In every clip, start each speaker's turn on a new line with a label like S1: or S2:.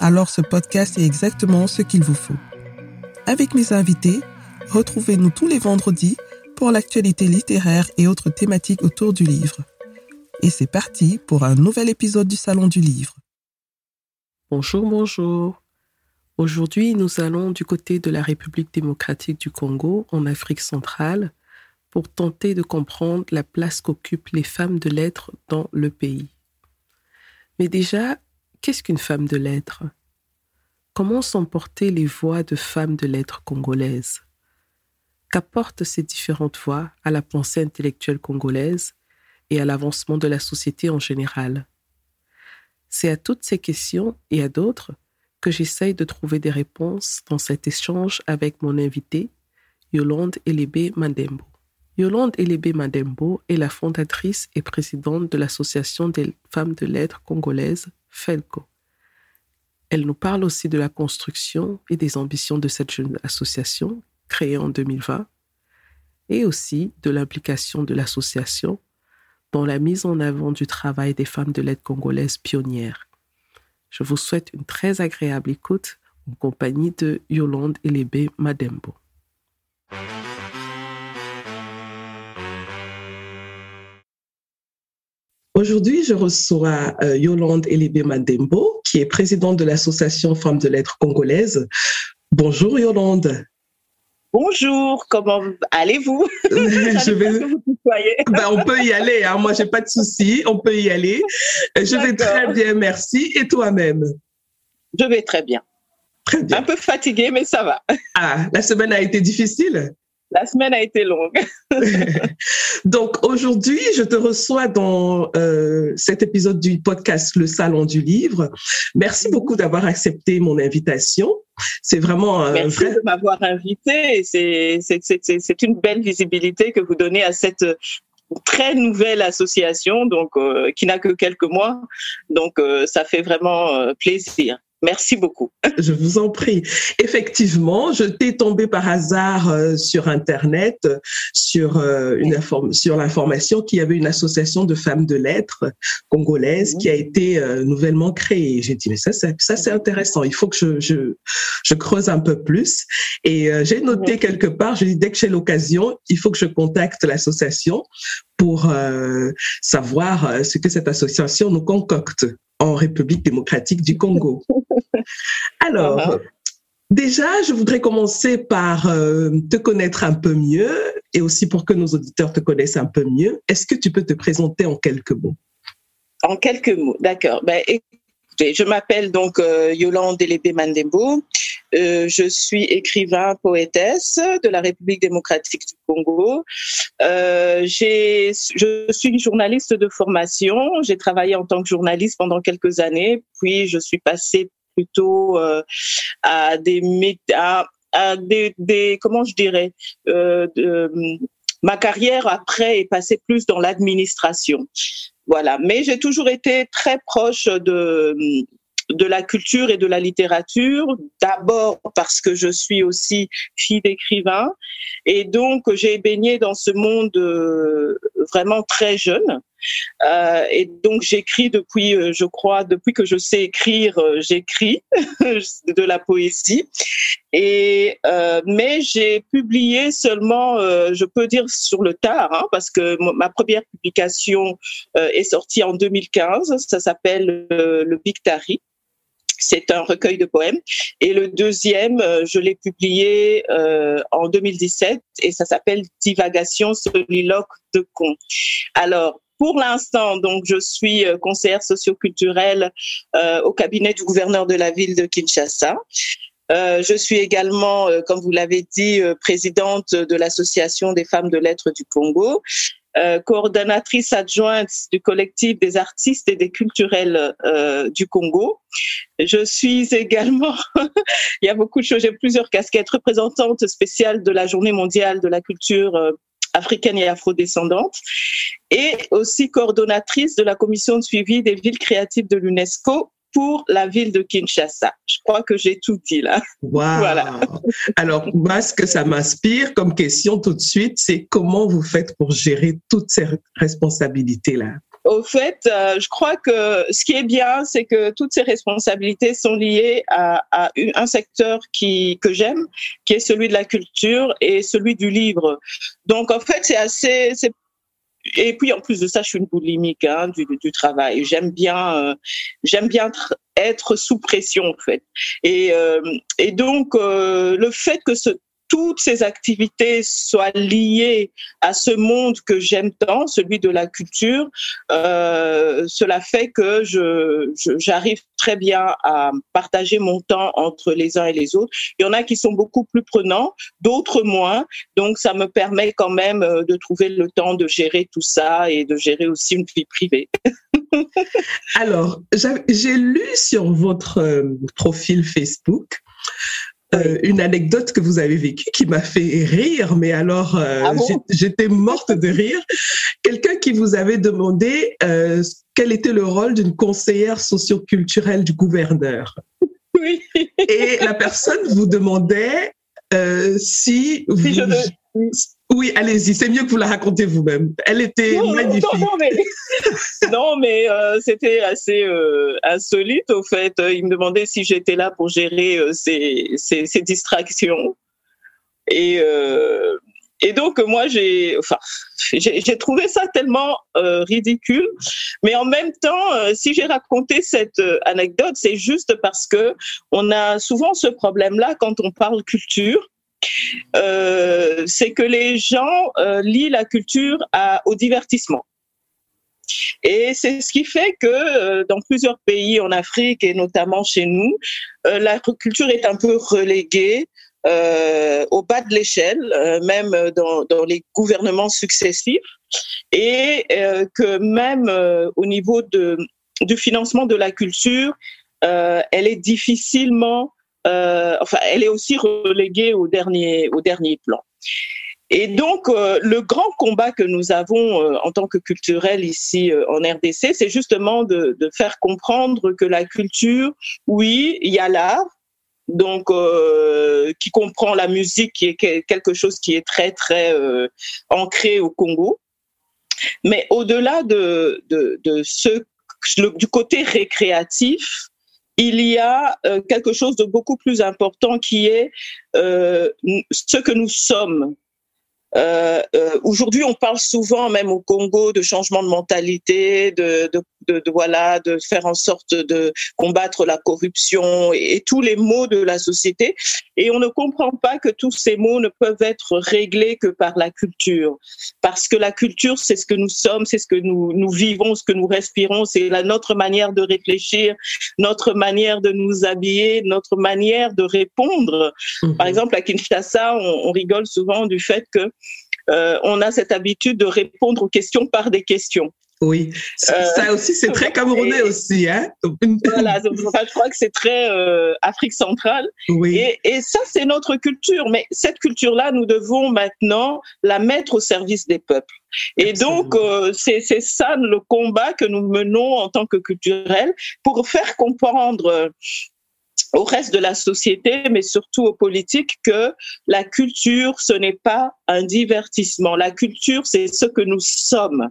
S1: alors ce podcast est exactement ce qu'il vous faut. Avec mes invités, Retrouvez-nous tous les vendredis pour l'actualité littéraire et autres thématiques autour du livre. Et c'est parti pour un nouvel épisode du Salon du Livre. Bonjour, bonjour. Aujourd'hui, nous allons du côté de la République démocratique du Congo, en Afrique centrale, pour tenter de comprendre la place qu'occupent les femmes de lettres dans le pays. Mais déjà, qu'est-ce qu'une femme de lettres? Comment s'emporter les voix de femmes de lettres congolaises? Qu'apportent ces différentes voix à la pensée intellectuelle congolaise et à l'avancement de la société en général? C'est à toutes ces questions et à d'autres que j'essaye de trouver des réponses dans cet échange avec mon invité, Yolande Elebe Mandembo. Yolande Elebe Mandembo est la fondatrice et présidente de l'Association des femmes de lettres congolaises, FELCO. Elle nous parle aussi de la construction et des ambitions de cette jeune association créée en 2020, et aussi de l'implication de l'association dans la mise en avant du travail des femmes de l'aide congolaise pionnières. Je vous souhaite une très agréable écoute en compagnie de Yolande Elebe Madembo. Aujourd'hui, je reçois euh, Yolande Elebe Madembo, qui est présidente de l'association Femmes de lettres congolaises. Bonjour Yolande.
S2: Bonjour, comment allez-vous?
S1: Je vais. Ben, on peut y aller. Hein. Moi, j'ai pas de souci. On peut y aller. Je vais très bien, merci. Et toi-même?
S2: Je vais très bien.
S1: Très bien.
S2: Un peu fatiguée, mais ça va.
S1: Ah, la semaine a été difficile?
S2: La semaine a été longue.
S1: Donc aujourd'hui, je te reçois dans euh, cet épisode du podcast Le Salon du Livre. Merci beaucoup d'avoir accepté mon invitation. C'est vraiment un
S2: Merci de m'avoir invité. C'est une belle visibilité que vous donnez à cette très nouvelle association, donc euh, qui n'a que quelques mois. Donc euh, ça fait vraiment plaisir. Merci beaucoup.
S1: Je vous en prie. Effectivement, je t'ai tombé par hasard euh, sur Internet sur euh, une sur l'information qu'il y avait une association de femmes de lettres congolaises qui a été euh, nouvellement créée. J'ai dit mais ça c'est ça c'est intéressant. Il faut que je je, je creuse un peu plus. Et j'ai noté quelque part. Je dis dès que j'ai l'occasion, il faut que je contacte l'association pour savoir ce que cette association nous concocte en République démocratique du Congo. Alors, uh-huh. déjà, je voudrais commencer par euh, te connaître un peu mieux et aussi pour que nos auditeurs te connaissent un peu mieux. Est-ce que tu peux te présenter en quelques mots?
S2: En quelques mots, d'accord. Ben, je m'appelle donc euh, Yolande Elébé Mandembo. Euh, je suis écrivain, poétesse de la République démocratique du Congo. Euh, je suis journaliste de formation. J'ai travaillé en tant que journaliste pendant quelques années, puis je suis passée plutôt à des à, à des, comment je dirais ma carrière après est passée plus dans l'administration. Voilà, mais j'ai toujours été très proche de de la culture et de la littérature, d'abord parce que je suis aussi fille d'écrivain, et donc j'ai baigné dans ce monde euh, vraiment très jeune. Euh, et donc j'écris depuis, euh, je crois, depuis que je sais écrire, j'écris de la poésie. Et mais j'ai publié seulement, je peux dire sur le tard, hein, parce que ma première publication est sortie en 2015. Ça s'appelle le Victari. C'est un recueil de poèmes. Et le deuxième, euh, je l'ai publié euh, en 2017 et ça s'appelle Divagation soliloque de con. Alors, pour l'instant, donc, je suis euh, conseillère socioculturelle euh, au cabinet du gouverneur de la ville de Kinshasa. Euh, je suis également, comme vous l'avez dit, présidente de l'association des femmes de lettres du Congo. euh, coordonnatrice adjointe du collectif des artistes et des culturels euh, du Congo. Je suis également, il y a beaucoup de choses, j'ai plusieurs casquettes, représentante spéciale de la Journée mondiale de la culture euh, africaine et afrodescendante, et aussi coordonnatrice de la commission de suivi des villes créatives de l'UNESCO pour la ville de Kinshasa. Je crois que j'ai tout dit là.
S1: Voilà. Alors, moi, ce que ça m'inspire comme question tout de suite, c'est comment vous faites pour gérer toutes ces responsabilités-là?
S2: Au fait, euh, je crois que ce qui est bien, c'est que toutes ces responsabilités sont liées à, un secteur que j'aime, qui est celui de la culture et celui du livre. Donc, en fait, c'est assez, et puis en plus de ça, je suis une boulimique hein, du, travail. J'aime bien, euh, j'aime bien être sous pression en fait. Et, euh, donc le fait que ce, toutes ces activités soient liées à ce monde que j'aime tant, celui de la culture, euh, cela fait que je, j'arrive très bien à partager mon temps entre les uns et les autres. Il y en a qui sont beaucoup plus prenants, d'autres moins. Donc, ça me permet quand même euh, de trouver le temps de gérer tout ça et de gérer aussi une vie privée.
S1: Alors, j'ai lu sur votre euh, profil Facebook euh, une anecdote que vous avez vécue qui m'a fait rire, mais alors euh, ah j'étais morte de rire. Quelqu'un qui vous avait demandé euh, quel était le rôle d'une conseillère socioculturelle du gouverneur.
S2: Oui.
S1: Et la personne vous demandait si, vous, oui, allez-y, c'est mieux que vous la racontez vous-même. Elle était magnifique.
S2: Non, mais, euh, c'était assez euh, insolite au fait. Il me demandait si j'étais là pour gérer euh, distractions. Et, et donc moi j'ai, enfin, j'ai trouvé ça tellement ridicule. Mais en même temps, si j'ai raconté cette anecdote, c'est juste parce que on a souvent ce problème-là quand on parle culture euh, c'est que les gens euh, lient la culture au divertissement. Et c'est ce qui fait que euh, dans plusieurs pays en Afrique et notamment chez nous, la culture est un peu reléguée au bas de l'échelle, même dans, les gouvernements successifs, et que même au niveau de, du financement de la culture, elle est difficilement euh, enfin, elle est aussi reléguée au dernier, au dernier plan. Et donc, euh, le grand combat que nous avons euh, en tant que culturel ici en RDC, c'est justement de, faire comprendre que la culture, oui, il y a l'art, donc qui comprend la musique, qui est quelque chose qui est très très ancré au Congo. Mais au-delà de, de, de ce du côté récréatif, il y a euh, quelque chose de beaucoup plus important qui est euh, ce que nous sommes euh, euh, Aujourd'hui, on parle souvent, même au Congo, de changement de mentalité, de, de, de, de, voilà, de faire en sorte de combattre la corruption et, et, tous les maux de la société. Et on ne comprend pas que tous ces maux ne peuvent être réglés que par la culture, parce que la culture, c'est ce que nous sommes, c'est ce que nous, nous vivons, ce que nous respirons, c'est la notre manière de réfléchir, notre manière de nous habiller, notre manière de répondre. Par mhm. exemple, à Kinshasa, on, on rigole souvent du fait que euh, on a cette habitude de répondre aux questions par des questions.
S1: Oui, ça euh, aussi c'est très camerounais aussi, hein.
S2: Voilà, je crois que c'est très euh, Afrique centrale.
S1: Oui.
S2: Et, ça c'est notre culture, mais cette culture-là, nous devons maintenant la mettre au service des peuples. Et donc c'est ça le combat que nous menons en tant que culturel pour faire comprendre au reste de la société, mais surtout aux politiques, que la culture, ce n'est pas un divertissement. La culture, c'est ce que nous sommes.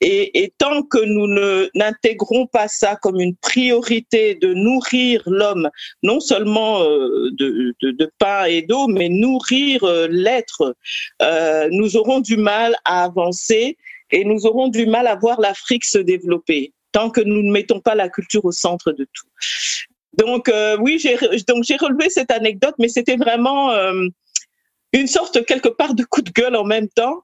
S2: Et, tant que nous n'intégrons pas ça comme une priorité de nourrir l'homme, non seulement euh, de, pain et d'eau, mais nourrir euh, l'être, euh, nous aurons du mal à avancer et nous aurons du mal à voir l'Afrique se développer tant que nous ne mettons pas la culture au centre de tout. Donc euh, oui, j'ai donc j'ai relevé cette anecdote, mais c'était vraiment euh, une sorte quelque part de coup de gueule en même temps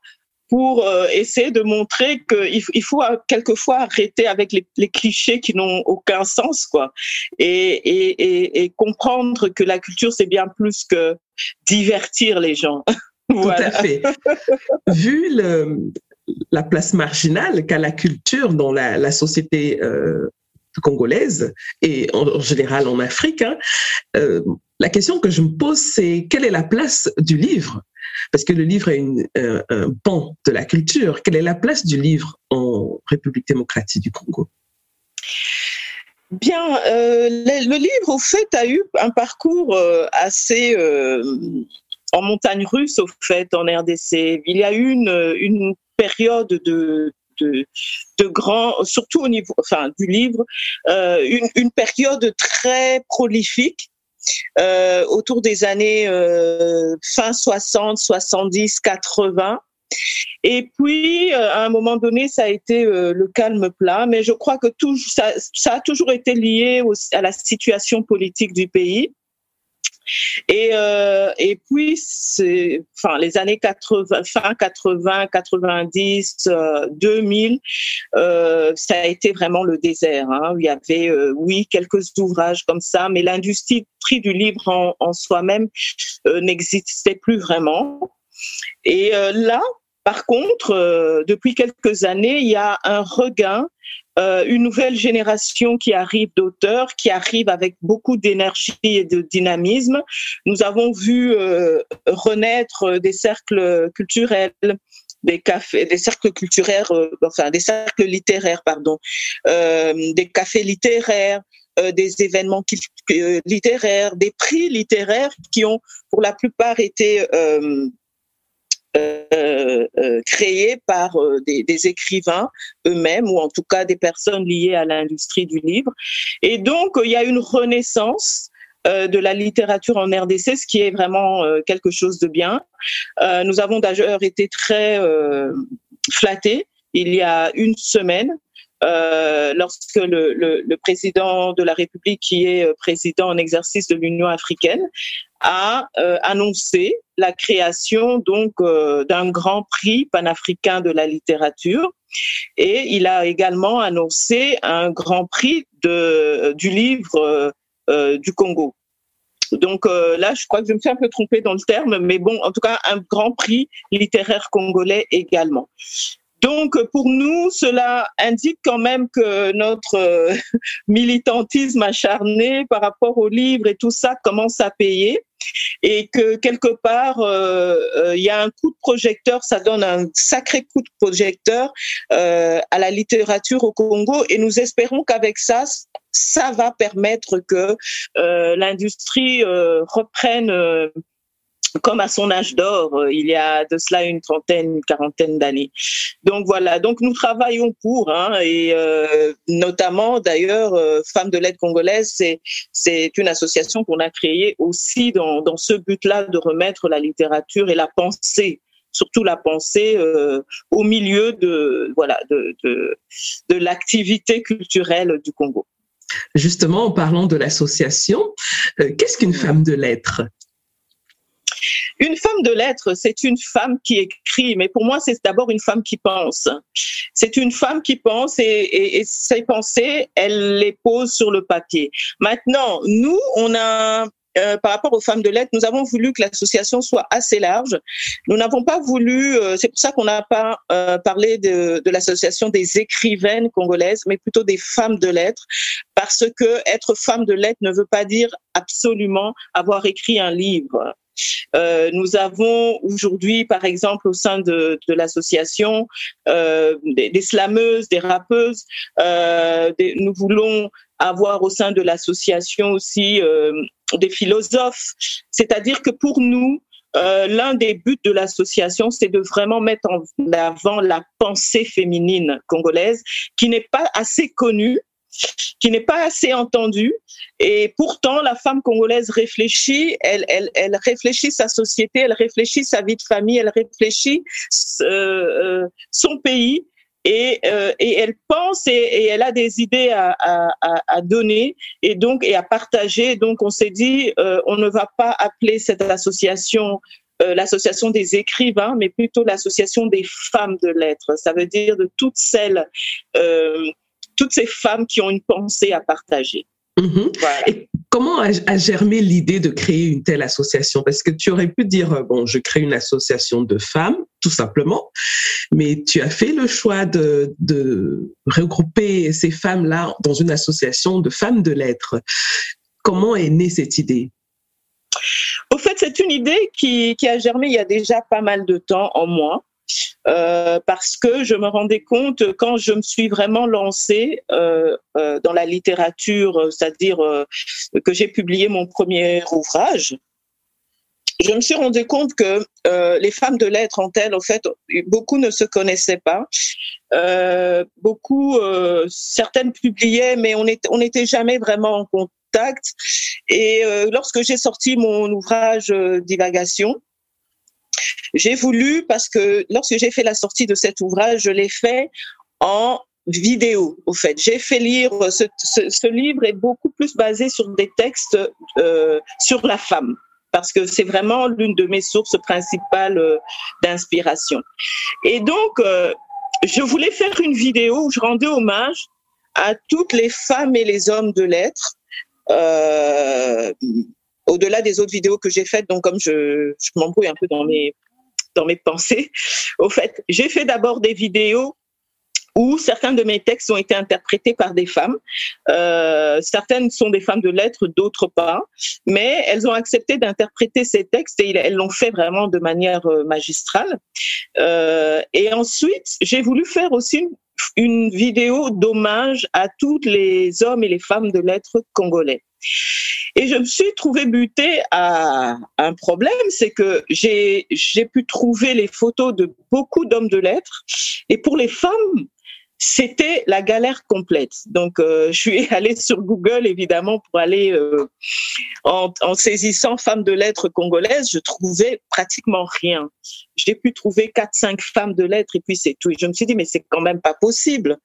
S2: pour euh, essayer de montrer qu'il il faut quelquefois arrêter avec les, les clichés qui n'ont aucun sens, quoi, et, et, et, et comprendre que la culture c'est bien plus que divertir les gens.
S1: voilà. Tout à fait. Vu le, la place marginale qu'a la culture dans la, société euh, congolaise et en, général en Afrique. Hein. Euh, la question que je me pose, c'est quelle est la place du livre? Parce que le livre est un pan de la culture. Quelle est la place du livre en République démocratique du Congo?
S2: Bien, euh, le, livre, au fait, a eu un parcours euh, assez en montagne russe, au fait, en RDC. Il y a eu une, une période de, de, de grand, surtout au niveau, enfin, du livre, une, une, période très prolifique. autour des années fin 60, 70, 80, et puis, euh, à un moment donné, ça a été euh, le calme plat, mais je crois que tout, ça, ça a toujours été lié à la situation politique du pays. Et, euh, et puis, enfin, les années 80, fin 80, 90, 2000, euh, ça a été vraiment le désert. Hein. Il y avait, oui, quelques ouvrages comme ça, mais l'industrie du livre en, soi-même n'existait plus vraiment. Et là, par contre, euh, depuis quelques années, il y a un regain, euh, une nouvelle génération qui arrive d'auteurs, qui arrive avec beaucoup d'énergie et de dynamisme. Nous avons vu euh, renaître des cercles culturels, des cafés, des cercles culturels, enfin des cercles littéraires, pardon, des cafés littéraires, des événements littéraires, des prix littéraires qui ont pour la plupart été euh, euh, créés par euh, des, des, écrivains eux-mêmes ou en tout cas des personnes liées à l'industrie du livre. Et donc, il y a une renaissance de la littérature en RDC, ce qui est vraiment quelque chose de bien. nous avons d'ailleurs été très flattés il y a une semaine euh, lorsque le, président de la République, qui est président en exercice de l'Union africaine, a euh, annoncé la création donc euh, d'un grand prix panafricain de la littérature et il a également annoncé un grand prix de, du livre euh, du Congo. Donc là, je crois que je me suis un peu trompée dans le terme, mais bon, en tout cas, un grand prix littéraire congolais également. Donc, pour nous, cela indique quand même que notre euh, militantisme acharné par rapport aux livres et tout ça commence à payer et que quelque part, euh, euh, il y a un coup de projecteur, ça donne un sacré coup de projecteur à la littérature au Congo et nous espérons qu'avec ça, ça va permettre que l'industrie reprenne comme à son âge d'or, euh, il y a de cela une trentaine, une quarantaine d'années. Donc voilà, donc nous travaillons pour, hein, et euh, notamment d'ailleurs, euh, Femmes de l'aide congolaise, c'est c'est une association qu'on a créée aussi dans, dans ce but-là de remettre la littérature et la pensée surtout la pensée euh, au milieu de voilà de, de, de l'activité culturelle du Congo.
S1: Justement, en parlant de l'association, qu'est-ce qu'une femme de lettres?
S2: Une femme de lettres, c'est une femme qui écrit, mais pour moi, c'est d'abord une femme qui pense. C'est une femme qui pense et, ses pensées, elle les pose sur le papier. Maintenant, nous, on a euh, par rapport aux femmes de lettres, nous avons voulu que l'association soit assez large. Nous n'avons pas voulu, euh, c'est pour ça qu'on n'a pas euh, parlé de, de l'association des écrivaines congolaises, mais plutôt des femmes de lettres, parce que être femme de lettres ne veut pas dire absolument avoir écrit un livre. Euh, nous avons aujourd'hui, par exemple, au sein de, l'association, euh, des, des, slameuses, des rappeuses. Euh, nous voulons avoir au sein de l'association aussi des philosophes. C'est-à-dire que pour nous, l'un des buts de l'association, c'est de vraiment mettre en avant la pensée féminine congolaise, qui n'est pas assez connue qui n'est pas assez entendue. Et pourtant, la femme congolaise réfléchit, elle, réfléchit sa société, elle réfléchit sa vie de famille, elle réfléchit euh, euh, son pays. Et, euh, elle pense et, elle a des idées à, donner et donc et à partager. Donc on s'est dit, on ne va pas appeler cette association l'association des écrivains, mais plutôt l'association des femmes de lettres. Ça veut dire de toutes celles toutes ces femmes qui ont une pensée à partager.
S1: Mhm. Et comment a, germé l'idée de créer une telle association? Parce que tu aurais pu dire, euh, bon, je crée une association de femmes, tout simplement. Mais tu as fait le choix de, de regrouper ces femmes-là dans une association de femmes de lettres. Comment est née cette idée?
S2: Au fait, c'est une idée qui, qui, a germé il y a déjà pas mal de temps en moi. Euh, parce que je me rendais compte quand je me suis vraiment lancée euh, euh, dans la littérature, c'est-à-dire que j'ai publié mon premier ouvrage, je me suis rendu compte que les femmes de lettres en elles, au fait, beaucoup ne se connaissaient pas. Beaucoup, certaines publiaient, mais on n'était jamais vraiment en contact. Et lorsque j'ai sorti mon ouvrage Divagation, j'ai voulu, parce que lorsque j'ai fait la sortie de cet ouvrage, je l'ai fait en vidéo, au fait. J'ai fait lire, ce, livre est beaucoup plus basé sur des textes euh, sur la femme parce que c'est vraiment l'une de mes sources principales euh, d'inspiration. Et donc, euh, je voulais faire une vidéo où je rendais hommage à toutes les femmes et les hommes de lettres, euh, au-delà des autres vidéos que j'ai faites. Donc, comme je, m'embrouille un peu dans mes dans mes pensées, au fait, j'ai fait d'abord des vidéos où certains de mes textes ont été interprétés par des femmes. Euh, certaines sont des femmes de lettres, d'autres pas, mais elles ont accepté d'interpréter ces textes et elles l'ont fait vraiment de manière euh, magistrale. Euh, et ensuite, j'ai voulu faire aussi une, une vidéo d'hommage à tous les hommes et les femmes de lettres congolais. Et je me suis trouvée butée à un problème, c'est que j'ai pu trouver les photos de beaucoup d'hommes de lettres. Et pour les femmes, c'était la galère complète. Donc, euh, je suis allée sur Google, évidemment, pour aller euh, en, saisissant femmes de lettres congolaises. Je trouvais pratiquement rien. J'ai pu trouver quatre, cinq femmes de lettres et puis c'est tout. Et je me suis dit, mais c'est quand même pas possible.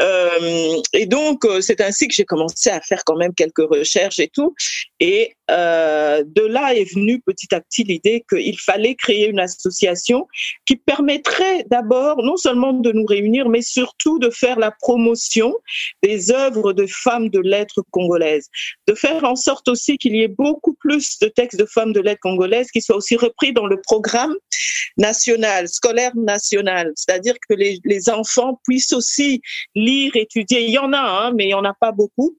S2: Euh, et donc, euh, c'est ainsi que j'ai commencé à faire quand même quelques recherches et tout. Et euh, de là est venue petit à petit l'idée qu'il fallait créer une association qui permettrait d'abord non seulement de nous réunir, mais surtout de faire la promotion des œuvres de femmes de lettres congolaises, de faire en sorte aussi qu'il y ait beaucoup plus de textes de femmes de lettres congolaises qui soient aussi repris dans le programme national, scolaire national, c'est-à-dire que les, les enfants puissent aussi lire, étudier. Il y en a, hein, mais il n'y en a pas beaucoup.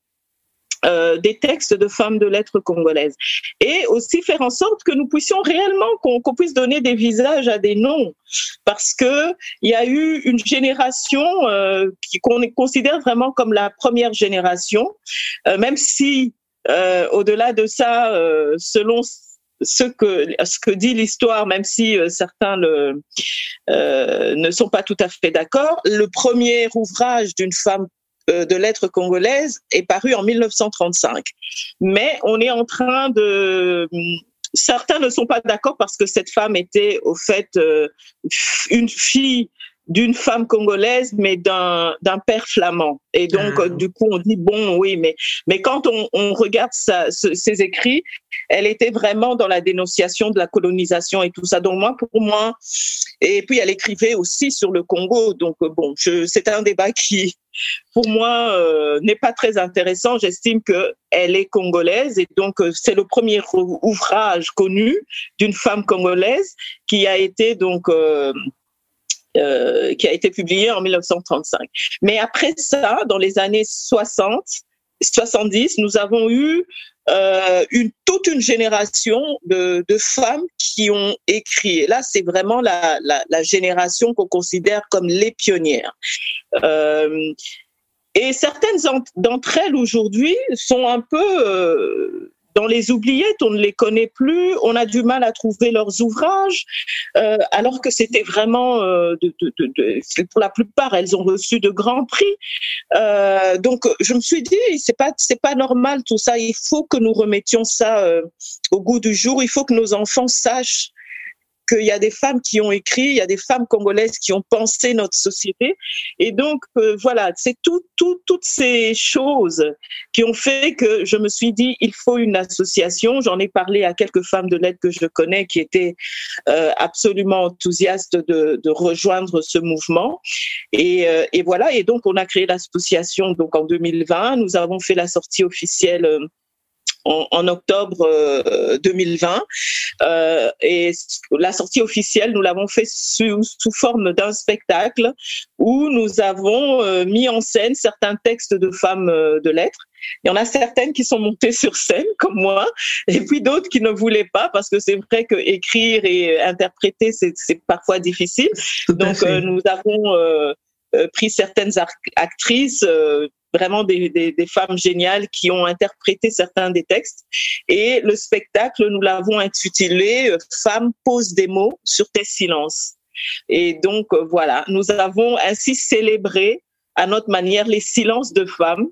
S2: Euh, des textes de femmes de lettres congolaises et aussi faire en sorte que nous puissions réellement qu'on qu puisse donner des visages à des noms parce que il y a eu une génération euh, qu'on considère vraiment comme la première génération euh, même si au-delà de ça selon ce que ce que dit l'histoire, même si euh, certains le, euh, ne sont pas tout à fait d'accord, le premier ouvrage d'une femme euh, de lettres congolaise est paru en 1935. Mais on est en train de certains ne sont pas d'accord parce que cette femme était au fait euh, une fille d'une femme congolaise, mais d'un d'un père flamand. Et donc, ah. du coup, on dit bon, oui, mais mais quand on, on regarde sa, ce, ses écrits, elle était vraiment dans la dénonciation de la colonisation et tout ça. Donc moi, pour moi, et puis elle écrivait aussi sur le Congo. Donc bon, c'est un débat qui, pour moi, euh, n'est pas très intéressant. J'estime que elle est congolaise et donc euh, c'est le premier ouvrage connu d'une femme congolaise qui a été donc euh, euh, qui a été publié en 1935. Mais après ça, dans les années 60, 70, nous avons eu euh, une, toute une génération de, de, femmes qui ont écrit. Et là, c'est vraiment la, la, la génération qu'on considère comme les pionnières. Euh, et certaines d'entre elles aujourd'hui sont un peu euh, dans les oubliettes, on ne les connaît plus, on a du mal à trouver leurs ouvrages, euh, alors que c'était vraiment, euh, de, de, de, pour la plupart, elles ont reçu de grands prix. Euh, donc, je me suis dit, c'est pas, c'est pas normal tout ça. Il faut que nous remettions ça euh, au goût du jour. Il faut que nos enfants sachent qu'il y a des femmes qui ont écrit, il y a des femmes congolaises qui ont pensé notre société. Et donc, euh, voilà, c'est tout, tout, toutes ces choses qui ont fait que je me suis dit, il faut une association. J'en ai parlé à quelques femmes de l'aide que je connais qui étaient euh, absolument enthousiastes de, rejoindre ce mouvement. Et, euh, et, voilà, et donc on a créé l'association en 2020. Nous avons fait la sortie officielle euh, en, octobre 2020. et la sortie officielle, nous l'avons fait sous, sous forme d'un spectacle où nous avons mis en scène certains textes de femmes de lettres il y en a certaines qui sont montées sur scène, comme moi, et puis d'autres qui ne voulaient pas, parce que c'est vrai que écrire et interpréter, c'est parfois difficile. Donc, euh, nous avons euh, euh, pris certaines actrices, vraiment des, femmes géniales qui ont interprété certains des textes. Et le spectacle, nous l'avons intitulé Femmes posent des mots sur tes silences. Et donc, voilà, nous avons ainsi célébré à notre manière les silences de femmes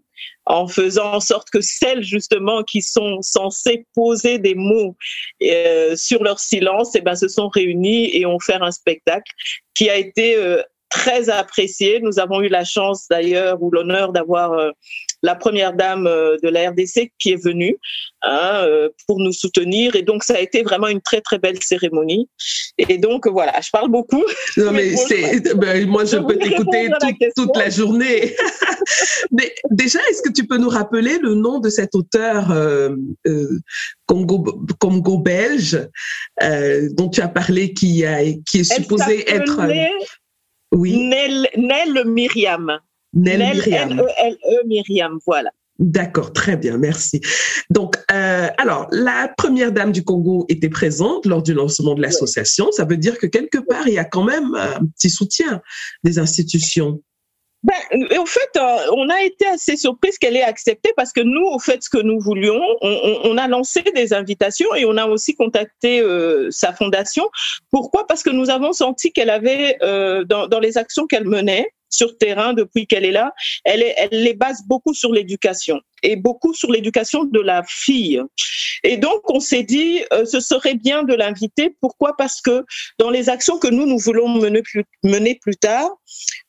S2: en faisant en sorte que celles justement qui sont censées poser des mots euh, sur leur silence, eh ben, se sont réunies et ont fait un spectacle qui a été euh, très apprécié. Nous avons eu la chance d'ailleurs ou l'honneur d'avoir euh, la première dame euh, de la RDC qui est venue hein, euh, pour nous soutenir. Et donc, ça a été vraiment une très, très belle cérémonie. Et donc, voilà, je parle beaucoup.
S1: Non, mais, c'est, ben, moi, je, peux t'écouter toute la journée. mais déjà, est-ce que tu peux nous rappeler le nom de cet auteur euh, Congo, Congo belge dont tu as parlé, qui, a, qui est supposé être...
S2: Oui. Nel, Nel Myriam. Nel Myriam. N-E-L-E Myriam, voilà.
S1: D'accord, très bien, merci. Donc, euh, alors, la première dame du Congo était présente lors du lancement de l'association. Ça veut dire que quelque part, il y a quand même un petit soutien des institutions.
S2: Ben, au fait, euh, on a été assez surprise qu'elle ait accepté parce que nous, au fait, ce que nous voulions, on, a lancé des invitations et on a aussi contacté euh, sa fondation. Pourquoi? Parce que nous avons senti qu'elle avait, euh, dans, dans, les actions qu'elle menait, sur terrain depuis qu'elle est là, elle, elle les base beaucoup sur l'éducation et beaucoup sur l'éducation de la fille. Et donc, on s'est dit, ce serait bien de l'inviter. Pourquoi? Parce que dans les actions que nous, nous voulons mener plus, mener plus tard,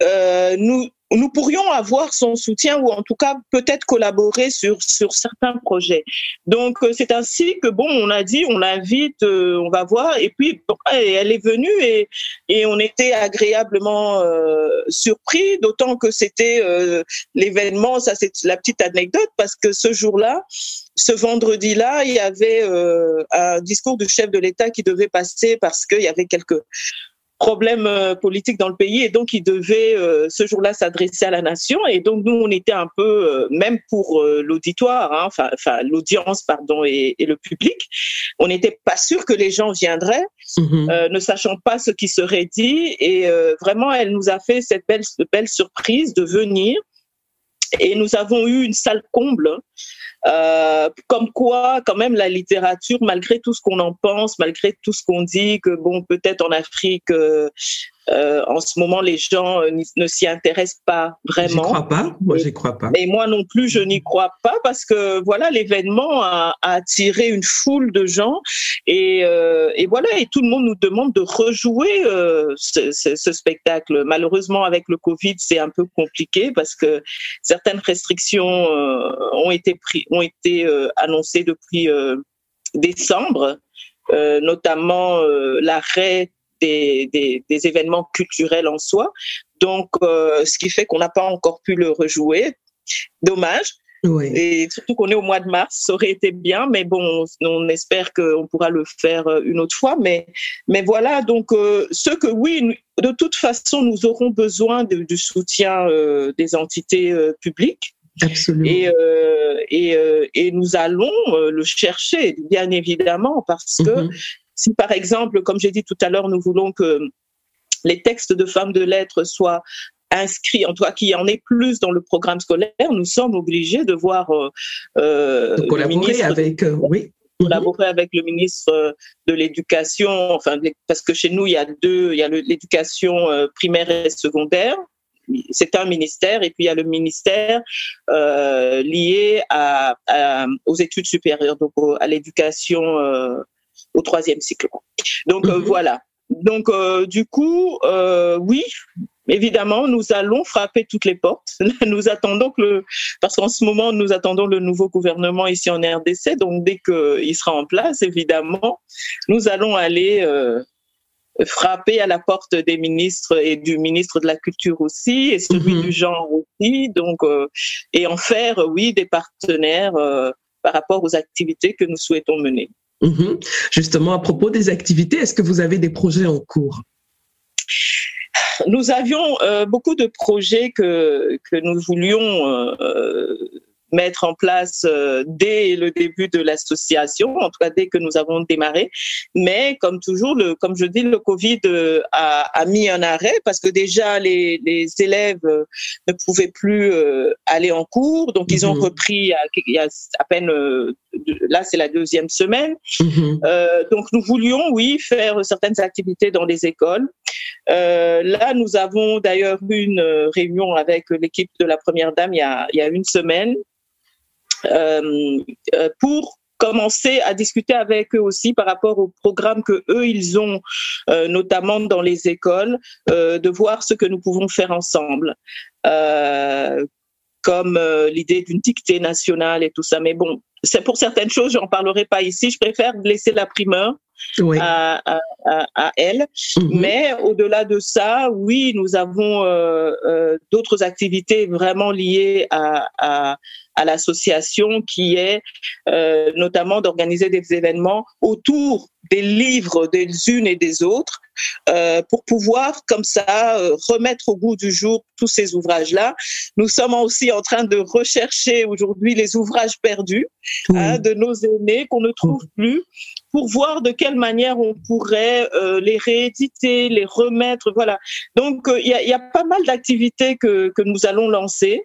S2: euh, nous, nous pourrions avoir son soutien ou en tout cas peut-être collaborer sur sur certains projets. Donc euh, c'est ainsi que bon, on a dit, on l'invite, euh, on va voir. Et puis elle est venue et et on était agréablement euh, surpris, d'autant que c'était l'événement. Ça c'est la petite anecdote parce que ce jour-là, ce vendredi-là, il y avait un discours du chef de l'État qui devait passer parce qu'il y avait quelques problème euh, politique dans le pays et donc il devait euh, ce jour-là s'adresser à la nation et donc nous on était un peu euh, même pour l'auditoire hein, enfin enfin l'audience pardon et, et, le public on n'était pas sûr que les gens viendraient mm-hmm. ne sachant pas ce qui serait dit et vraiment elle nous a fait cette belle belle surprise de venir et nous avons eu une salle comble euh, comme quoi, quand même, la littérature, malgré tout ce qu'on en pense, malgré tout ce qu'on dit, que bon, peut-être en Afrique, euh, euh, en ce moment, les gens euh, ne s'y intéressent pas vraiment. Je
S1: crois pas. Moi, j'y crois pas.
S2: Et moi non plus, je n'y crois pas parce que voilà, l'événement a, a, attiré une foule de gens et, euh, et, voilà, et tout le monde nous demande de rejouer euh, ce, ce, ce, spectacle. Malheureusement, avec le Covid, c'est un peu compliqué parce que certaines restrictions ont été pris, ont été annoncées depuis décembre. notamment l'arrêt des, des, des, événements culturels en soi. Donc, euh, ce qui fait qu'on n'a pas encore pu le rejouer. Dommage. Oui. Et surtout qu'on est au mois de mars, ça aurait été bien, mais bon, on, espère qu'on pourra le faire euh, une autre fois. Mais, mais voilà, donc euh, ce que oui, de toute façon, nous aurons besoin de, du soutien euh, des entités euh, publiques.
S1: Absolument.
S2: Et, et, et, nous allons le chercher, bien évidemment, parce que mm -hmm. Si par exemple, comme j'ai dit tout à l'heure, nous voulons que les textes de femmes de lettres soient inscrits, en tout cas qu'il y en ait plus dans le programme scolaire, nous sommes obligés de voir euh,
S1: euh de collaborer avec, euh, oui.
S2: Collaborer avec le ministre de l'Éducation, enfin parce que chez nous il y a deux, il y a l'éducation euh, primaire et secondaire, c'est un ministère et puis il y a le ministère euh, lié à, à, aux études supérieures, donc à l'éducation euh, au troisième cycle. Donc mm -hmm. voilà. Donc euh, du coup, euh, oui, évidemment, nous allons frapper toutes les portes. Nous attendons que le, parce qu'en ce moment, nous attendons le nouveau gouvernement ici en RDC. Donc dès qu'il sera en place, évidemment, nous allons aller euh, frapper à la porte des ministres et du ministre de la culture aussi et celui -hmm. du genre aussi. Donc euh, et en faire, oui, des partenaires par rapport aux activités que nous souhaitons mener.
S1: Mhm. Justement, à propos des activités, est-ce que vous avez des projets en cours?
S2: Nous avions euh, beaucoup de projets que, nous voulions euh, mettre en place euh, dès le début de l'association, en tout cas dès que nous avons démarré. Mais comme toujours, le, comme je dis, le Covid euh, a, a mis un arrêt parce que déjà les, les élèves euh, ne pouvaient plus aller en cours, donc ils ont mhm. repris il y a à peine là c'est la deuxième semaine. Mhm. euh, donc nous voulions oui faire certaines activités dans les écoles. Euh, là nous avons d'ailleurs eu une réunion avec l'équipe de la première dame il y a, il y a une semaine pour commencer à discuter avec eux aussi par rapport au programme que eux ils ont, euh, notamment dans les écoles, euh, de voir ce que nous pouvons faire ensemble. Euh, comme l'idée d'une dictée nationale et tout ça. Mais bon, c'est pour certaines choses, j'en parlerai pas ici. Je préfère laisser la primeur oui. à, à, à, elle. Mm-hmm. Mais au-delà de ça, oui, nous avons euh, euh, d'autres activités vraiment liées à, à, à l'association qui est euh, notamment d'organiser des événements autour des livres des unes et des autres euh, pour pouvoir comme ça euh, remettre au goût du jour tous ces ouvrages-là. Nous sommes aussi en train de rechercher aujourd'hui les ouvrages perdus oui. hein, de nos aînés qu'on ne trouve oui. plus pour voir de quelle manière on pourrait euh, les rééditer, les remettre. Voilà. Donc il y, a, pas mal d'activités que, que nous allons lancer.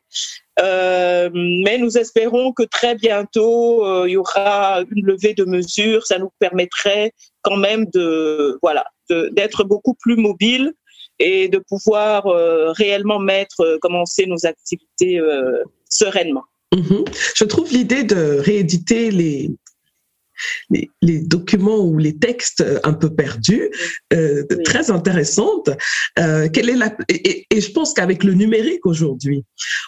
S2: Euh, mais nous espérons que très bientôt euh, il y aura une levée de mesures. Ça nous permettrait quand même de voilà d'être beaucoup plus mobile et de pouvoir euh, réellement mettre euh, commencer nos activités euh, sereinement.
S1: -hmm. Je trouve l'idée de rééditer les les, les, documents ou les textes un peu perdus, euh, oui. très intéressantes. Euh, quelle est la et, et je pense qu'avec le numérique aujourd'hui,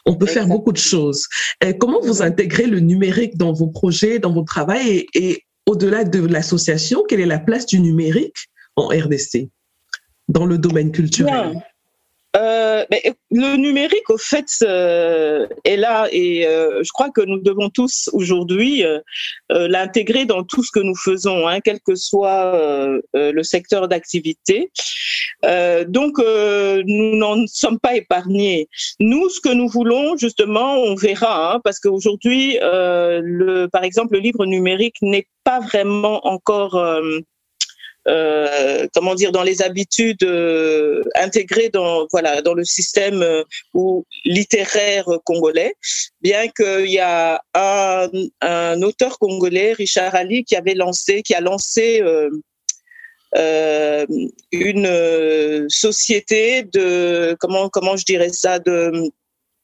S1: on peut Exactement. faire beaucoup de choses. Et comment vous intégrez le numérique dans vos projets, dans votre travail et, et au-delà de l'association, quelle est la place du numérique en RDC dans le domaine culturel?
S2: Bien. Euh, mais le numérique, au fait, euh, est là et euh, je crois que nous devons tous aujourd'hui l'intégrer dans tout ce que nous faisons, hein, quel que soit le secteur d'activité. donc, nous n'en sommes pas épargnés. Nous, ce que nous voulons, justement, on verra, hein, parce qu'aujourd'hui, par exemple, le livre numérique n'est pas vraiment encore euh, comment dire dans les habitudes euh, intégrées dans voilà dans le système euh, ou littéraire congolais bien qu'il y a un, un, auteur congolais Richard Ali qui avait lancé qui a lancé euh, euh, une société de comment comment je dirais ça de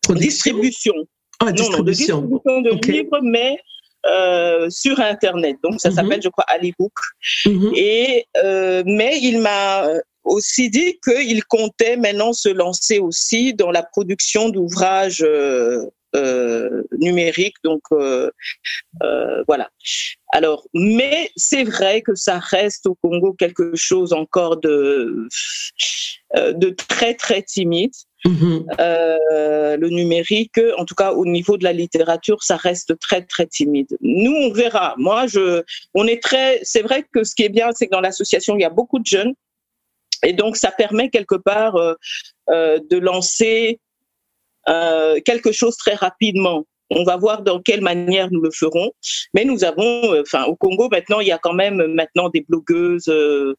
S2: distribution
S1: ah, distribution. Non, non, de
S2: distribution de okay. livres mais euh, sur Internet. Donc, ça mm -hmm. s'appelle, je crois, Alibook. Mm -hmm. Et, euh, mais il m'a aussi dit qu'il comptait maintenant se lancer aussi dans la production d'ouvrages euh, euh numériques. Donc, euh, euh, voilà. Alors, mais c'est vrai que ça reste au Congo quelque chose encore de, de très, très timide. Mmh. Euh, le numérique, en tout cas au niveau de la littérature, ça reste très très timide. Nous, on verra. Moi, je, on est très. C'est vrai que ce qui est bien, c'est que dans l'association, il y a beaucoup de jeunes, et donc ça permet quelque part euh, euh, de lancer euh, quelque chose très rapidement. On va voir dans quelle manière nous le ferons. Mais nous avons, euh, enfin, au Congo maintenant, il y a quand même maintenant des blogueuses, euh,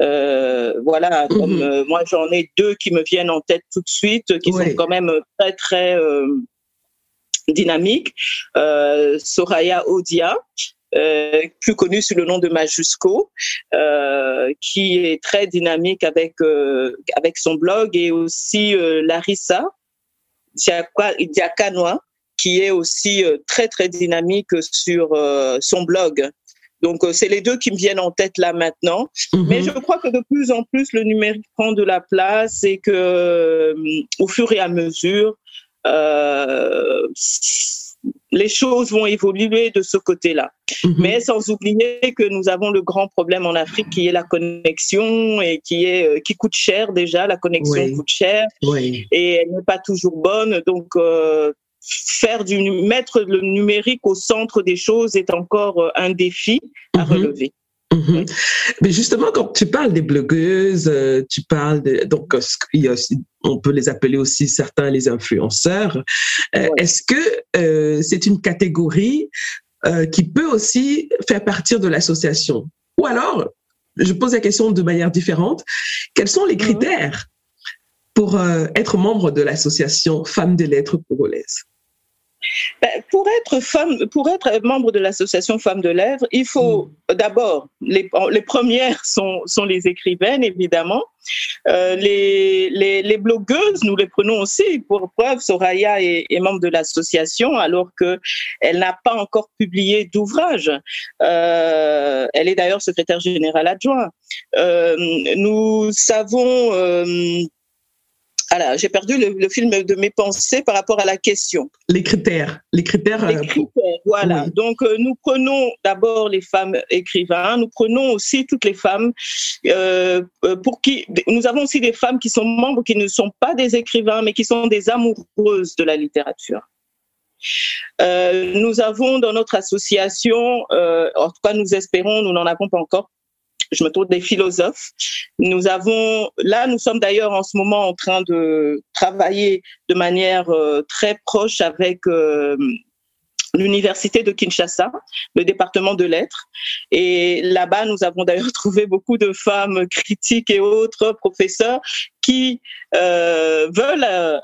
S2: euh, voilà, mm -hmm. comme euh, moi j'en ai deux qui me viennent en tête tout de suite, qui oui. sont quand même très très euh, dynamiques. Euh, Soraya Odia. plus connue sous le nom de Majusco, qui est très dynamique avec avec son blog et aussi Larissa Diakanoa, qui est aussi euh, très très dynamique sur euh, son blog. Donc euh, c'est les deux qui me viennent en tête là maintenant. -hmm. Mais je crois que de plus en plus le numérique prend de la place et que au fur et à mesure euh, les choses vont évoluer de ce côté-là. -hmm. Mais sans oublier que nous avons le grand problème en Afrique qui est la connexion et qui est qui coûte cher déjà. La connexion oui. coûte cher
S1: oui.
S2: et elle n'est pas toujours bonne. Donc euh, faire du mettre le numérique au centre des choses est encore un défi à mhm. relever.
S1: Mhm. Mais justement, quand tu parles des blogueuses, tu parles de, donc on peut les appeler aussi certains les influenceurs. Est-ce que c'est une catégorie qui peut aussi faire partir de l'association? Ou alors, je pose la question de manière différente. Quels sont les mhm. critères pour euh, être membre de l'association Femmes des lettres congolaises?
S2: Ben, pour être femme, pour être membre de l'association Femmes de Lettres, il faut mm. d'abord les, les, premières sont, sont les écrivaines évidemment, euh, les, les, les, blogueuses nous les prenons aussi pour preuve. Soraya est, est membre de l'association alors que elle n'a pas encore publié d'ouvrage. Euh, elle est d'ailleurs secrétaire générale adjoint. Euh, nous savons alors, j'ai perdu le, film de mes pensées par rapport à la question.
S1: Les critères. Les critères.
S2: Les euh, critères, voilà. Donc, euh, nous prenons d'abord les femmes écrivains, nous prenons aussi toutes les femmes euh, pour qui. Nous avons aussi des femmes qui sont membres qui ne sont pas des écrivains, mais qui sont des amoureuses de la littérature. nous avons dans notre association, en tout cas nous espérons, nous n'en avons pas encore, je me tourne des philosophes. Nous avons, là, nous sommes d'ailleurs en ce moment en train de travailler de manière euh, très proche avec euh, l'université de Kinshasa, le département de lettres. Et là-bas, nous avons d'ailleurs trouvé beaucoup de femmes critiques et autres professeurs qui euh, veulent euh,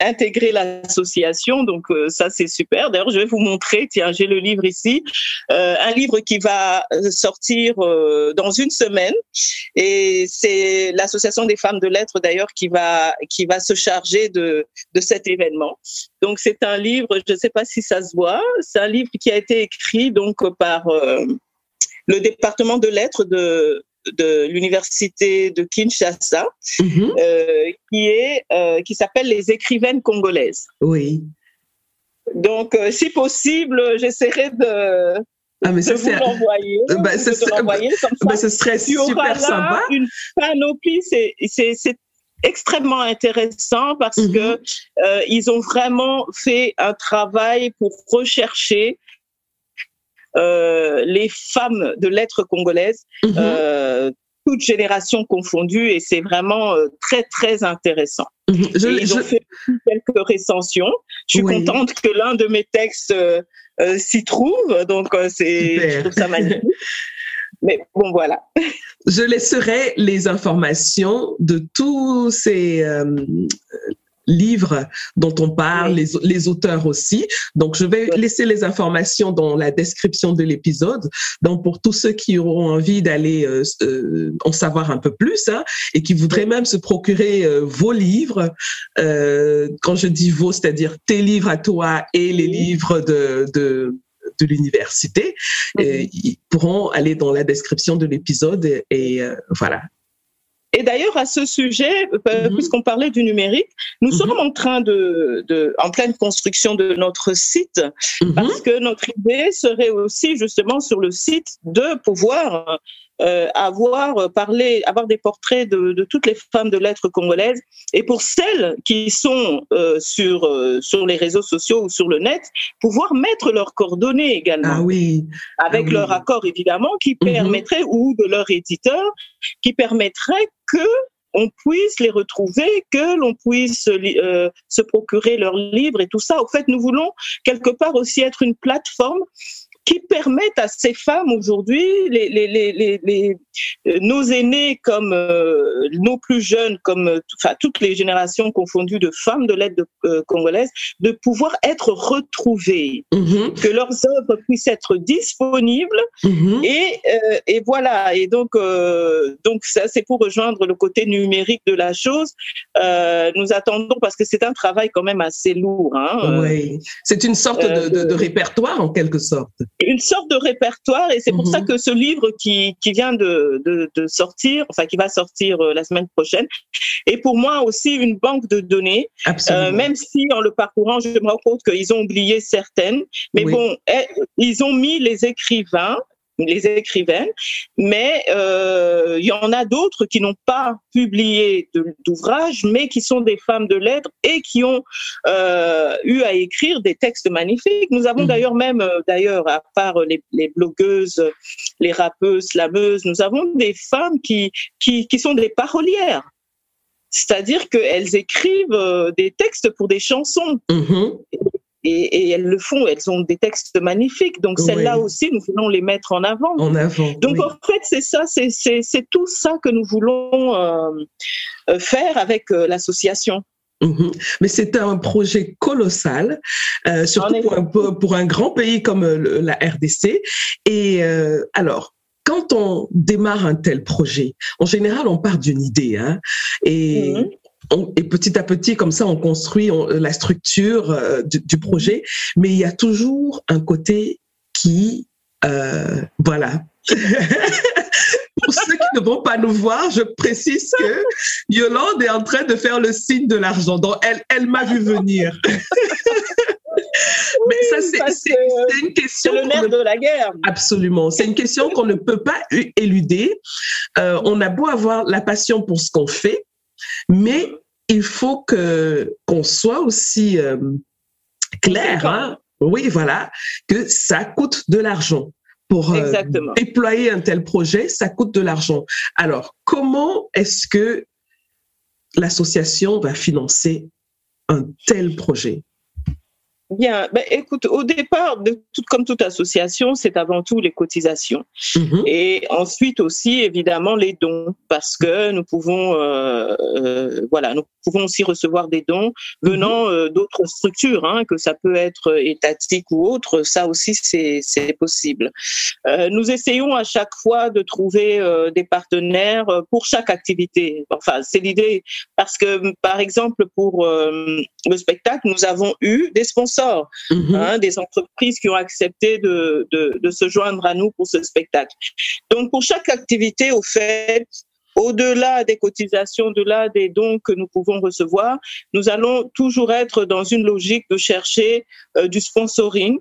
S2: intégrer l'association. Donc euh, ça c'est super. D'ailleurs je vais vous montrer. Tiens j'ai le livre ici, euh, un livre qui va euh, sortir euh, dans une semaine et c'est l'association des femmes de lettres d'ailleurs qui va qui va se charger de de cet événement. Donc c'est un livre, je ne sais pas si ça se voit, c'est un livre qui a été écrit donc par le département de lettres de de l'université de Kinshasa, mhm. euh, qui est euh, qui s'appelle les écrivaines congolaises.
S1: Oui.
S2: Donc, euh, si possible, j'essaierai de ah, mais ça, vous l'envoyer.
S1: Bah, ça, bah, ce serait super sympa.
S2: Une panoplie, c'est c'est extrêmement intéressant parce mhm. que ils ont vraiment fait un travail pour rechercher les femmes de lettres congolaises, mhm. euh, toutes générations confondues, et c'est vraiment euh, très très intéressant. Mhm. ils ont fait quelques recensions. Je suis contente que l'un de mes textes s'y trouve, donc c'est je trouve ça magnifique. Mais bon, voilà.
S1: Je laisserai les informations de tous ces livres dont on parle, les, auteurs aussi. Donc, je vais laisser les informations dans la description de l'épisode. Donc, pour tous ceux qui auront envie d'aller euh, euh, en savoir un peu plus hein, et qui voudraient même se procurer euh, vos livres, quand je dis vos, c'est-à-dire tes livres à toi et les livres de, de de l'université, ils pourront aller dans la description de l'épisode et, voilà,
S2: et d'ailleurs, à ce sujet, euh, mhm. puisqu'on parlait du numérique, nous mhm. sommes en train de, de, en pleine construction de notre site, mhm. parce que notre idée serait aussi justement sur le site de pouvoir euh, avoir parlé, avoir des portraits de, de, toutes les femmes de lettres congolaises. Et pour celles qui sont euh, sur euh, sur les réseaux sociaux ou sur le net, pouvoir mettre leurs coordonnées également.
S1: Ah oui.
S2: Avec
S1: ah
S2: leur accord évidemment, qui permettrait ou de leur éditeur, qui permettrait que on puisse les retrouver, que l'on puisse euh, se procurer leurs livres et tout ça. Au fait, nous voulons quelque part aussi être une plateforme qui permettent à ces femmes aujourd'hui, les, nos aînés comme euh, nos plus jeunes, comme euh, enfin toutes les générations confondues de femmes de l'aide congolaise, de pouvoir être retrouvées, mm-hmm. que leurs œuvres puissent être disponibles mm-hmm. et, et voilà. Et donc donc ça c'est pour rejoindre le côté numérique de la chose. nous attendons parce que c'est un travail quand même assez lourd. Hein,
S1: oui, c'est une sorte de, de, de répertoire en quelque sorte
S2: une sorte de répertoire et c'est pour ça mhm. que ce livre qui, qui vient de, de, de, sortir, enfin qui va sortir euh, la semaine prochaine, est pour moi aussi une banque de données. Euh, même si en le parcourant, je me rends compte qu'ils ont oublié certaines, mais bon, eh, ils ont mis les écrivains les écrivaines, mais euh, il y en a d'autres qui n'ont pas publié d'ouvrages, mais qui sont des femmes de lettres et qui ont euh, eu à écrire des textes magnifiques. Nous avons mmh. d'ailleurs même, euh, d'ailleurs, à part les, les, blogueuses, les rappeuses, slameuses, nous avons des femmes qui, qui, qui sont des parolières. C'est-à-dire qu'elles écrivent des textes pour des chansons. Mmh et, elles le font, elles ont des textes magnifiques. Donc celles-là aussi, nous voulons les mettre en avant.
S1: En avant.
S2: Donc en fait, c'est ça, c'est tout ça que nous voulons euh, euh, faire avec euh, l'association.
S1: Mhm. Mais c'est un projet colossal, surtout pour un, pour un, grand pays comme la RDC. Et alors, quand on démarre un tel projet, en général, on part d'une idée, hein, et et petit à petit, comme ça, on construit la structure euh, du, projet. Mais il y a toujours un côté qui, euh, voilà. Pour ceux qui ne vont pas nous voir, je précise que Yolande est en train de faire le signe de l'argent. Donc, elle, elle m'a vu venir.
S2: Mais ça, c'est une question. le nerf de la guerre.
S1: Absolument. C'est une question qu'on ne peut pas éluder. Euh, on a beau avoir la passion pour ce qu'on fait, mais il faut que qu'on soit aussi euh, clair, hein. oui, voilà, que ça coûte de l'argent. Pour euh, déployer un tel projet, ça coûte de l'argent. Alors, comment est-ce que l'association va financer un tel projet?
S2: Bien, ben, écoute, au départ, de tout, comme toute association, c'est avant tout les cotisations. Mhm. Et ensuite aussi, évidemment, les dons, parce que nous pouvons, euh, euh, voilà, nous pouvons aussi recevoir des dons venant mhm. euh, d'autres structures, hein, que ça peut être étatique ou autre, ça aussi, c'est possible. Nous essayons à chaque fois de trouver des partenaires pour chaque activité. Enfin, c'est l'idée, parce que, par exemple, pour le spectacle, nous avons eu des sponsors Mhm. Hein, des entreprises qui ont accepté de, de, se joindre à nous pour ce spectacle. Donc pour chaque activité, au fait, au-delà des cotisations, au-delà des dons que nous pouvons recevoir, nous allons toujours être dans une logique de chercher euh, du sponsoring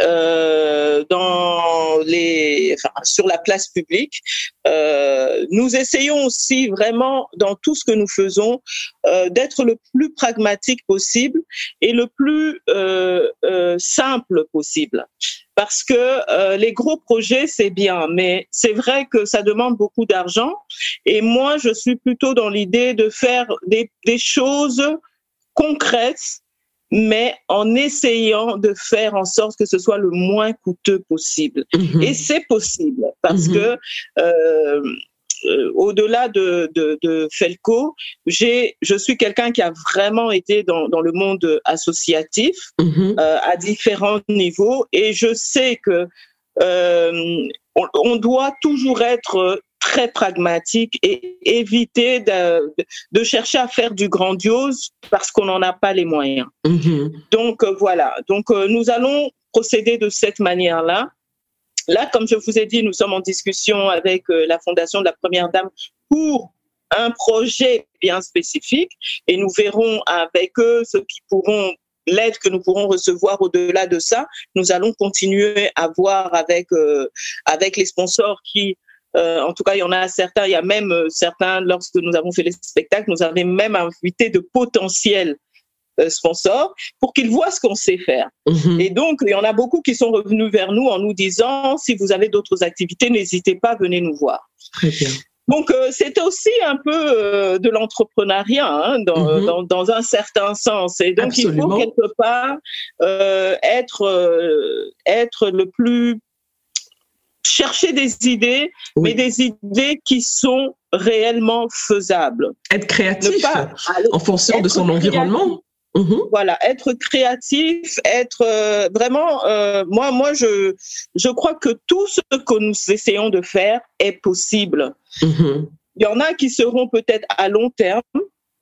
S2: euh, dans les, enfin, sur la place publique. Euh, nous essayons aussi vraiment dans tout ce que nous faisons euh, d'être le plus pragmatique possible et le plus euh, euh, simple possible. Parce que euh, les gros projets, c'est bien, mais c'est vrai que ça demande beaucoup d'argent. Et moi, je suis plutôt dans l'idée de faire des, des choses concrètes mais en essayant de faire en sorte que ce soit le moins coûteux possible. Mhm. Et c'est possible parce mhm. que euh, euh, au-delà de, de, de, Felco, j'ai, je suis quelqu'un qui a vraiment été dans, dans le monde associatif mhm. euh, à différents niveaux et je sais que euh, on, on, doit toujours être très pragmatique et éviter de, de, chercher à faire du grandiose parce qu'on n'en a pas les moyens. Mm-hmm. Donc euh, voilà, donc euh, nous allons procéder de cette manière-là. Là, comme je vous ai dit, nous sommes en discussion avec euh, la Fondation de la Première Dame pour un projet bien spécifique et nous verrons avec eux ce qui pourront l'aide que nous pourrons recevoir au-delà de ça, nous allons continuer à voir avec avec les sponsors qui euh, en tout cas, il y en a certains, il y a même euh, certains, lorsque nous avons fait les spectacles, nous avons même invité de potentiels euh, sponsors pour qu'ils voient ce qu'on sait faire. Mhm. Et donc, il y en a beaucoup qui sont revenus vers nous en nous disant, si vous avez d'autres activités, n'hésitez pas, venez nous voir.
S1: Très bien.
S2: Donc c'était aussi un peu de l'entrepreneuriat hein, dans, mhm. dans, dans, un certain sens. Et donc il faut quelque part être être le plus chercher des idées, mais des idées qui sont réellement faisables.
S1: Être créatif en fonction de son environnement.
S2: Mhm. Voilà, être créatif, être euh, vraiment. Euh, moi, moi, je je crois que tout ce que nous essayons de faire est possible. Mhm. Il y en a qui seront peut-être à long terme,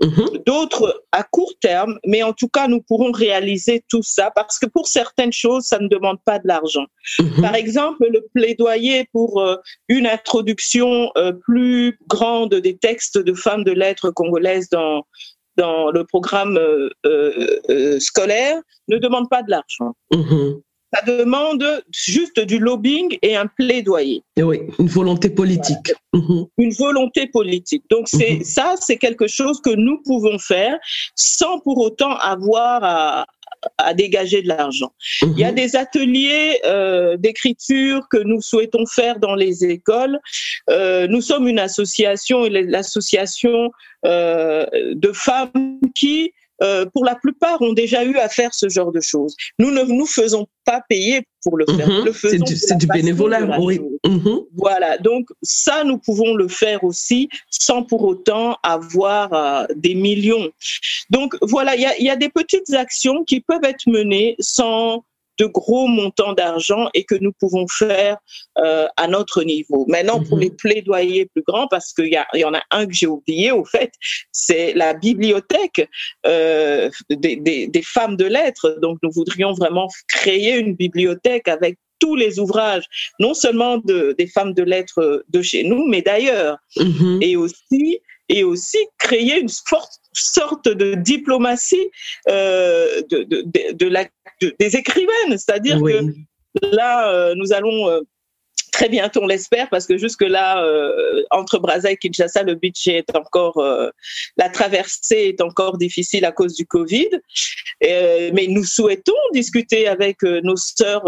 S2: Mhm. d'autres à court terme, mais en tout cas, nous pourrons réaliser tout ça parce que pour certaines choses, ça ne demande pas de l'argent. Mhm. Par exemple, le plaidoyer pour euh, une introduction euh, plus grande des textes de femmes de lettres congolaises dans dans le programme euh, scolaire ne demande pas de l'argent.
S1: Mhm.
S2: Ça demande juste du lobbying et un plaidoyer.
S1: Oui, une volonté politique.
S2: Mhm. Une volonté politique. Donc c'est mhm. ça, c'est quelque chose que nous pouvons faire sans pour autant avoir à, à dégager de l'argent. Il y a mhm. des ateliers euh, d'écriture que nous souhaitons faire dans les écoles. Euh, nous sommes une association, l'association euh, de femmes qui euh, pour la plupart, ont déjà eu à faire ce genre de choses. Nous ne nous faisons pas payer pour le faire.
S1: Mhm. c'est du, bénévolat, oui.
S2: Mhm. Voilà, donc ça, nous pouvons le faire aussi sans pour autant avoir euh, des millions. Donc voilà, il y a, des petites actions qui peuvent être menées sans de gros montants d'argent et que nous pouvons faire euh, à notre niveau. Maintenant, pour mhm. les plaidoyers plus grands, parce qu'il y, y, en a un que j'ai oublié, au fait, c'est la bibliothèque euh, des, des, des, femmes de lettres. Donc, nous voudrions vraiment créer une bibliothèque avec tous les ouvrages, non seulement de, des femmes de lettres de chez nous, mais d'ailleurs. Mhm. Et aussi et aussi créer une forte sorte de diplomatie euh, de, de, de, la, des écrivaines. C'est-à-dire que là, euh, nous allons euh, très bientôt, on l'espère, parce que jusque-là, euh, entre Brazza et Kinshasa, le budget est encore, euh, la traversée est encore difficile à cause du Covid. Euh, mais nous souhaitons discuter avec nos sœurs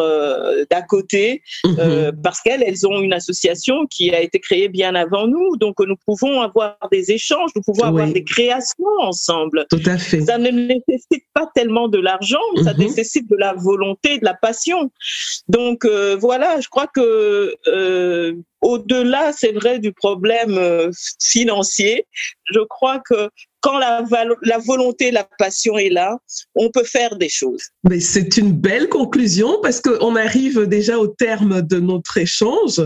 S2: d'à côté, mhm. parce qu'elles, elles ont une association qui a été créée bien avant nous, donc nous pouvons avoir des échanges, nous pouvons avoir des créations ensemble.
S1: Tout à fait.
S2: Ça ne nécessite pas tellement de l'argent, ça mhm. nécessite de la volonté, de la passion. Donc voilà, je crois que euh, au-delà, c'est vrai, du problème euh, financier, je crois que quand la, volonté, la passion est là, on peut faire des choses.
S1: Mais c'est une belle conclusion parce qu'on arrive déjà au terme de notre échange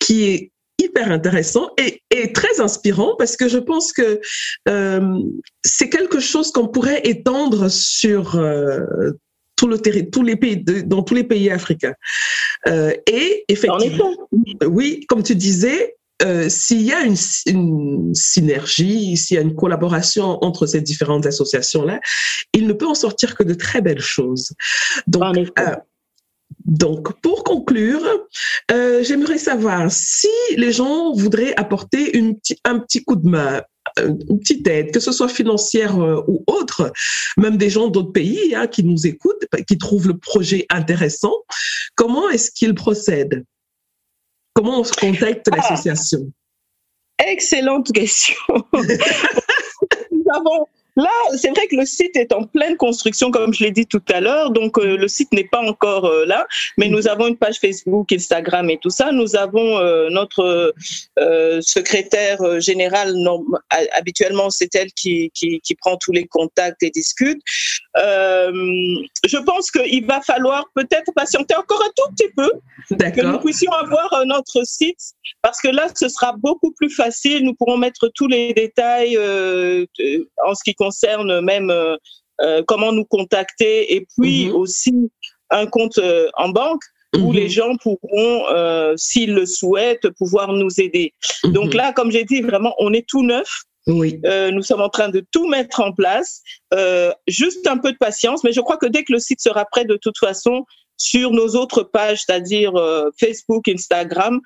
S1: qui est hyper intéressant et, et, très inspirant parce que je pense que euh, c'est quelque chose qu'on pourrait étendre sur euh, tout le tous les pays, dans tous les pays africains. Euh, et effectivement, oui, comme tu disais, euh, s'il y a une, une synergie, s'il y a une collaboration entre ces différentes associations-là, il ne peut en sortir que de très belles choses. Donc, euh, donc, pour conclure, euh, j'aimerais savoir si les gens voudraient apporter une, un petit coup de main, une petite aide, que ce soit financière euh, ou autre, même des gens d'autres pays hein, qui nous écoutent, qui trouvent le projet intéressant, comment est-ce qu'ils procèdent Comment on se contacte ah. l'association?
S2: Excellente question. nous avons Là, c'est vrai que le site est en pleine construction, comme je l'ai dit tout à l'heure. Donc, euh, le site n'est pas encore euh, là, mais nous avons une page Facebook, Instagram et tout ça. Nous avons euh, notre secrétaire général. habituellement, c'est elle qui, qui, qui, prend tous les contacts et discute. je pense qu'il va falloir peut-être patienter encore un tout petit peu que nous puissions avoir notre site, parce que là, ce sera beaucoup plus facile. Nous pourrons mettre tous les détails en ce qui concerne concerne même euh, euh, comment nous contacter et puis mhm. aussi un compte euh, en banque où mhm. les gens pourront, s'ils le souhaitent, pouvoir nous aider. Mhm. Donc là, comme j'ai dit, vraiment, on est tout neuf. Oui. nous sommes en train de tout mettre en place. juste un peu de patience, mais je crois que dès que le site sera prêt, de toute façon, sur nos autres pages, c'est-à-dire Facebook, Instagram,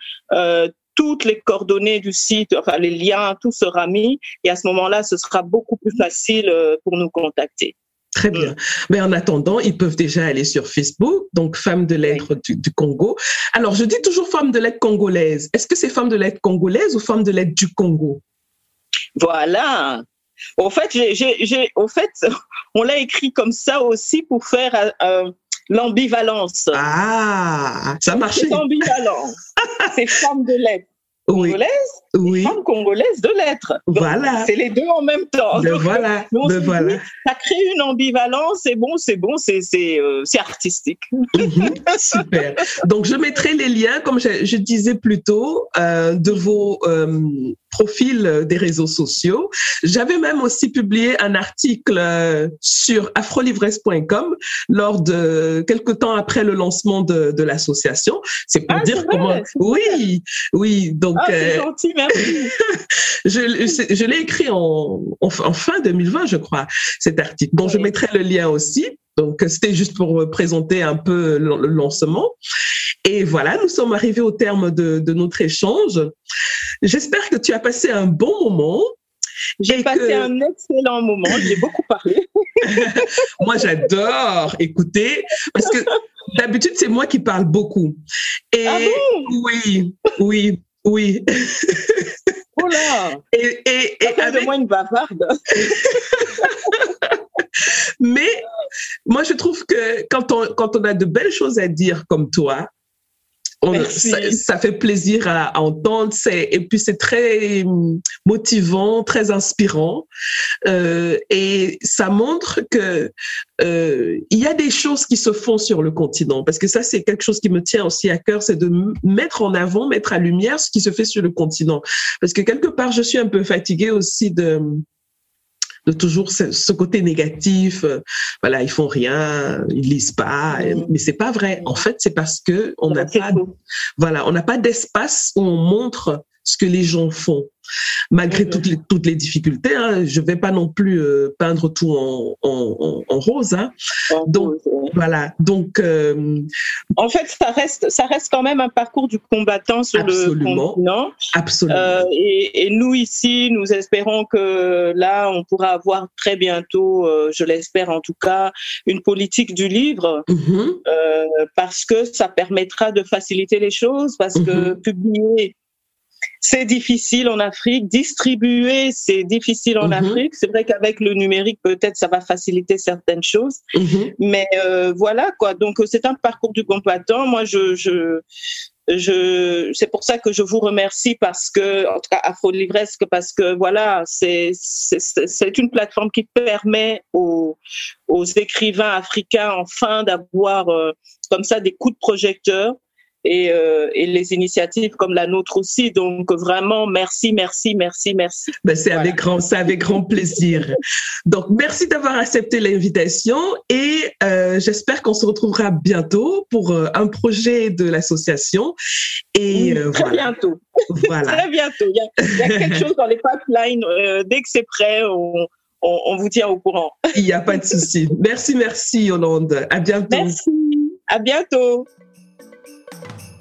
S2: toutes les coordonnées du site, enfin les liens, tout sera mis. Et à ce moment-là, ce sera beaucoup plus facile euh, pour nous contacter.
S1: Très bien. Mais en attendant, ils peuvent déjà aller sur Facebook, donc Femmes de lettres du, Congo. Alors, je dis toujours Femmes de lettres congolaises. Est-ce que c'est Femmes de lettres congolaises ou Femmes de lettres du Congo?
S2: Voilà. Au fait, j'ai, au fait, on l'a écrit comme ça aussi pour faire euh, euh, l'ambivalence.
S1: Ah, ça marche.
S2: C'est ambivalent. c'est femme de lettres congolaise, oui. femme congolaise de lettres. voilà. C'est les deux en même temps.
S1: De voilà. voilà.
S2: ça crée une ambivalence. C'est bon, c'est bon, c'est euh, artistique.
S1: Mhm. super. Donc je mettrai les liens, comme je, je disais plus tôt, euh, de vos euh, profil des réseaux sociaux. J'avais même aussi publié un article euh, sur afrolivresse.com lors de quelques temps après le lancement de, de l'association. C'est pour ah, dire comment. Oui, oui. Donc.
S2: Ah.
S1: Je, je l'ai écrit en, en, fin 2020, je crois, cet article. Bon, je mettrai le lien aussi. Donc, c'était juste pour présenter un peu le lancement. Et voilà, nous sommes arrivés au terme de, de notre échange. J'espère que tu as passé un bon moment.
S2: J'ai passé un excellent moment, j'ai beaucoup parlé.
S1: moi, j'adore écouter parce que d'habitude, c'est moi qui parle beaucoup.
S2: Et ah bon?
S1: oui, oui, oui.
S2: Oh là
S1: Et, et, et
S2: avec... moi une bavarde.
S1: Mais moi, je trouve que quand on, quand on a de belles choses à dire comme toi, ça, fait plaisir à, entendre. Et puis c'est très motivant, très inspirant. Euh, et ça montre que euh, il y a des choses qui se font sur le continent. Parce que ça, c'est quelque chose qui me tient aussi à cœur, c'est de mettre en avant, mettre à lumière ce qui se fait sur le continent. Parce que quelque part, je suis un peu fatiguée aussi de de toujours ce, côté négatif. Euh, voilà, ils font rien, ils lisent pas. Mais c'est pas vrai. En fait, c'est parce que on n'a pas, voilà, on n'a pas d'espace où on montre ce que les gens font malgré toutes les, toutes les difficultés. Hein, je vais pas non plus euh, peindre tout en, en, en rose. Hein. Donc voilà. Donc euh,
S2: en fait, ça reste ça reste quand même un parcours du combattant sur le continent.
S1: Absolument.
S2: Euh, et, et, nous ici, nous espérons que là, on pourra avoir très bientôt, je l'espère en tout cas, une politique du livre mm-hmm. parce que ça permettra de faciliter les choses parce que mm-hmm. publier c'est difficile en Afrique. Distribuer, c'est difficile en mhm. Afrique. C'est vrai qu'avec le numérique, peut-être ça va faciliter certaines choses. Mhm. Mais euh, voilà quoi. Donc c'est un parcours du combattant. Moi, je, je, je, c'est pour ça que je vous remercie parce que, en tout cas, Afro Livresque, parce que voilà, c'est, c'est, une plateforme qui permet aux, aux écrivains africains enfin d'avoir euh, comme ça des coups de projecteur et, euh, et, les initiatives comme la nôtre aussi. Donc vraiment, merci, merci, merci, merci.
S1: Ben, c'est avec grand, c'est avec grand plaisir. Donc merci d'avoir accepté l'invitation et euh, j'espère qu'on se retrouvera bientôt pour euh, un projet de l'association.
S2: Et très bientôt. Voilà. très bientôt. Il y, a, il y, a, quelque chose dans les pipelines. Dès que c'est prêt, on, on, on, vous tient au courant.
S1: Il n'y a pas de souci. Merci, merci Hollande. À bientôt.
S2: Merci. À bientôt.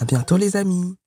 S1: À bientôt les amis.